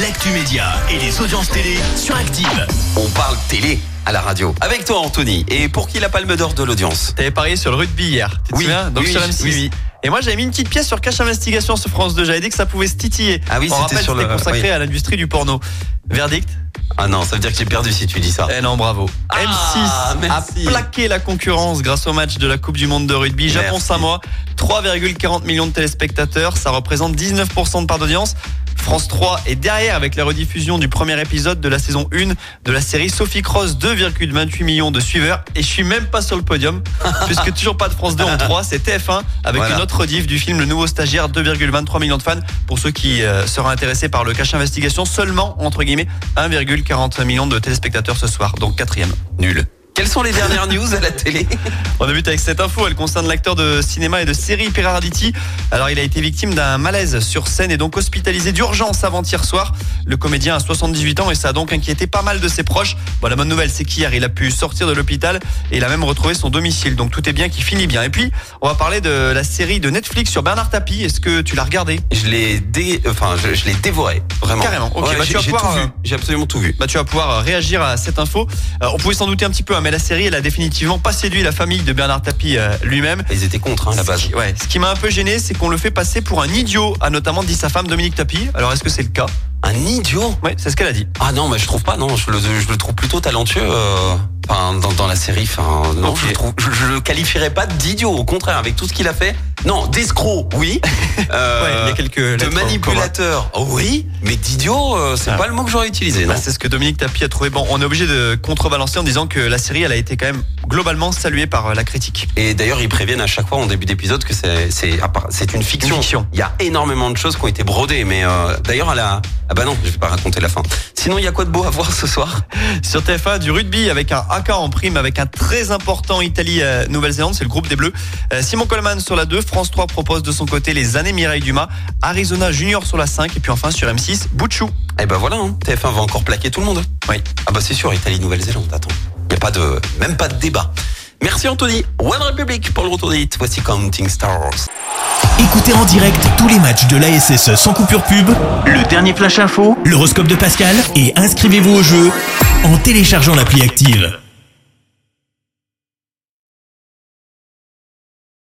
l'actu média et les audiences télé sur Active. On parle télé à la radio. Avec toi, Anthony. Et pour qui la palme d'or de l'audience T'avais parié sur le rugby hier, tu te Oui, souviens Donc oui, sur oui, M6. oui, oui. Et moi j'avais mis une petite pièce sur Cache Investigation sur France 2, j'avais dit que ça pouvait se titiller. Ah oui, On c'était rappelle, sur c'était le- consacré oui. à l'industrie du porno. Verdict Ah non, ça veut dire que j'ai perdu si tu dis ça. Eh non, bravo. Ah, M6 merci. a plaqué la concurrence grâce au match de la Coupe du Monde de rugby. Japon-Samoa, 3,40 millions de téléspectateurs, ça représente 19% de part d'audience. France 3 est derrière avec la rediffusion du premier épisode de la saison 1 de la série Sophie Cross, 2,28 millions de suiveurs. Et je suis même pas sur le podium, puisque toujours pas de France 2 en 3, c'est TF1 avec Voilà. une autre rediff du film Le Nouveau Stagiaire, 2,23 millions de fans. Pour ceux qui euh, seraient intéressés par le cache investigation, seulement, entre guillemets, 1,40 millions de téléspectateurs ce soir, donc quatrième. Nul. Quelles sont les dernières news à la télé On débute avec cette info, elle concerne l'acteur de cinéma et de série Pierre Arditi. Alors il a été victime d'un malaise sur scène et donc hospitalisé d'urgence avant-hier soir. Le comédien a 78 ans et ça a donc inquiété pas mal de ses proches. Bon la bonne nouvelle c'est qu'hier il a pu sortir de l'hôpital et il a même retrouvé son domicile. Donc tout est bien qui finit bien. Et puis on va parler de la série de Netflix sur Bernard Tapie. Est-ce que tu l'as regardé Je l'ai dé... enfin, je, je l'ai dévoré, vraiment. Carrément. Ok, Ouais, bah, tu j'ai vas pouvoir, euh. J'ai absolument tout vu. bah, tu vas pouvoir euh, réagir à cette info. Euh, on pouvait s'en douter un petit peu, hein, mais la série, elle a définitivement pas séduit la famille de Bernard Tapie euh, lui-même. Ils étaient contre, hein, à la base. Ce qui- Ouais, ce qui m'a un peu gêné, c'est qu'on le fait passer pour un idiot, a notamment dit sa femme Dominique Tapie. Alors est-ce que c'est le cas? Un idiot? Ouais, c'est ce qu'elle a dit. Ah non, mais je trouve pas, non. Je le, je le trouve plutôt talentueux. euh, Enfin, dans, dans la série, enfin, non, Ok. je, le trouve, je, je le qualifierais pas d'idiot. Au contraire, avec tout ce qu'il a fait. Non, d'escroc, oui. Euh, Ouais, il y a quelques de lettres en manipulateur, oui. Mais d'idiot, euh, c'est Ah. pas le mot que j'aurais utilisé, Bah, c'est ce que Dominique Tapie a trouvé. Bon, on est obligé de contrebalancer en disant que la série, elle a été quand même globalement saluée par euh, la critique. Et d'ailleurs, ils préviennent à chaque fois en début d'épisode que c'est c'est une fiction. Une fiction. Il y a énormément de choses qui ont été brodées, mais euh, d'ailleurs, à la ah bah non, je vais pas raconter la fin. Sinon, il y a quoi de beau à voir ce soir? Sur TF1, du rugby avec un AK en prime, avec un très important Italie-Nouvelle-Zélande, c'est le groupe des Bleus. Euh, Simon Coleman sur la 2, France 3 propose de son côté les années Mireille Dumas, Arizona Junior sur la 5, et puis enfin sur M6, Bouchou. Eh ben voilà, hein, TF1 va encore plaquer tout le monde. Oui. Ah bah c'est sûr, Italie, Nouvelle-Zélande, attends. Il y a pas de, même pas de débat. Merci Anthony. One Republic pour le retour des hits. Voici Counting Stars. Écoutez en direct tous les matchs de l'ASSE sans coupure pub, le dernier flash info, l'horoscope de Pascal et inscrivez-vous au jeu en téléchargeant l'appli Active.